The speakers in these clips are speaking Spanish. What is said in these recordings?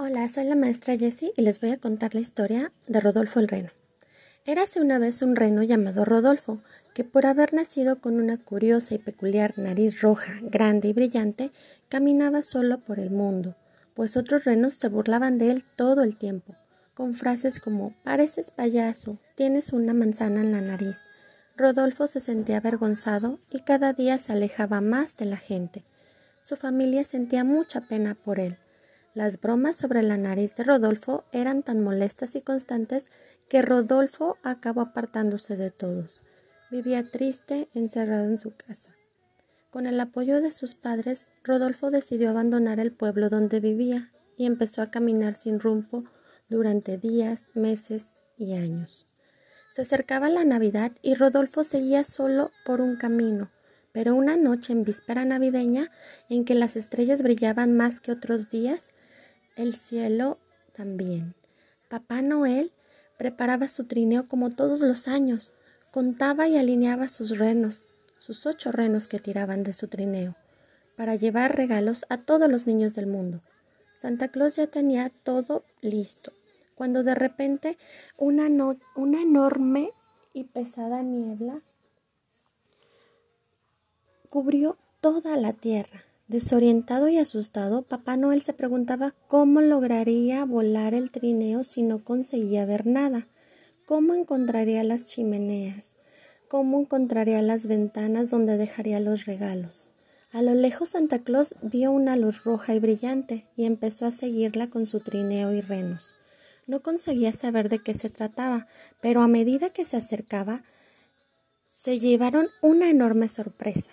Hola, soy la maestra Jessie y les voy a contar la historia de Rodolfo el Reno. Érase una vez un reno llamado Rodolfo, que por haber nacido con una curiosa y peculiar nariz roja, grande y brillante, caminaba solo por el mundo, pues otros renos se burlaban de él todo el tiempo, con frases como pareces payaso, tienes una manzana en la nariz. Rodolfo se sentía avergonzado y cada día se alejaba más de la gente. Su familia sentía mucha pena por él las bromas sobre la nariz de Rodolfo eran tan molestas y constantes que Rodolfo acabó apartándose de todos. Vivía triste, encerrado en su casa. Con el apoyo de sus padres, Rodolfo decidió abandonar el pueblo donde vivía y empezó a caminar sin rumbo durante días, meses y años. Se acercaba la Navidad y Rodolfo seguía solo por un camino, pero una noche en víspera navideña, en que las estrellas brillaban más que otros días, el cielo también. Papá Noel preparaba su trineo como todos los años, contaba y alineaba sus renos, sus ocho renos que tiraban de su trineo, para llevar regalos a todos los niños del mundo. Santa Claus ya tenía todo listo, cuando de repente una, una enorme y pesada niebla cubrió toda la tierra. Desorientado y asustado, Papá Noel se preguntaba cómo lograría volar el trineo si no conseguía ver nada, cómo encontraría las chimeneas, cómo encontraría las ventanas donde dejaría los regalos. A lo lejos Santa Claus vio una luz roja y brillante y empezó a seguirla con su trineo y renos. No conseguía saber de qué se trataba, pero a medida que se acercaba, se llevaron una enorme sorpresa.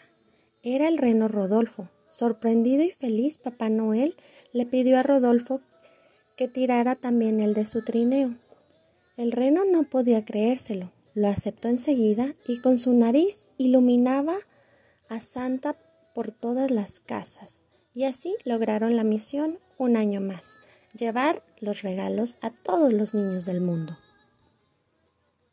Era el reno Rodolfo, Sorprendido y feliz, Papá Noel le pidió a Rodolfo que tirara también el de su trineo. El reno no podía creérselo, lo aceptó enseguida y con su nariz iluminaba a Santa por todas las casas. Y así lograron la misión un año más, llevar los regalos a todos los niños del mundo.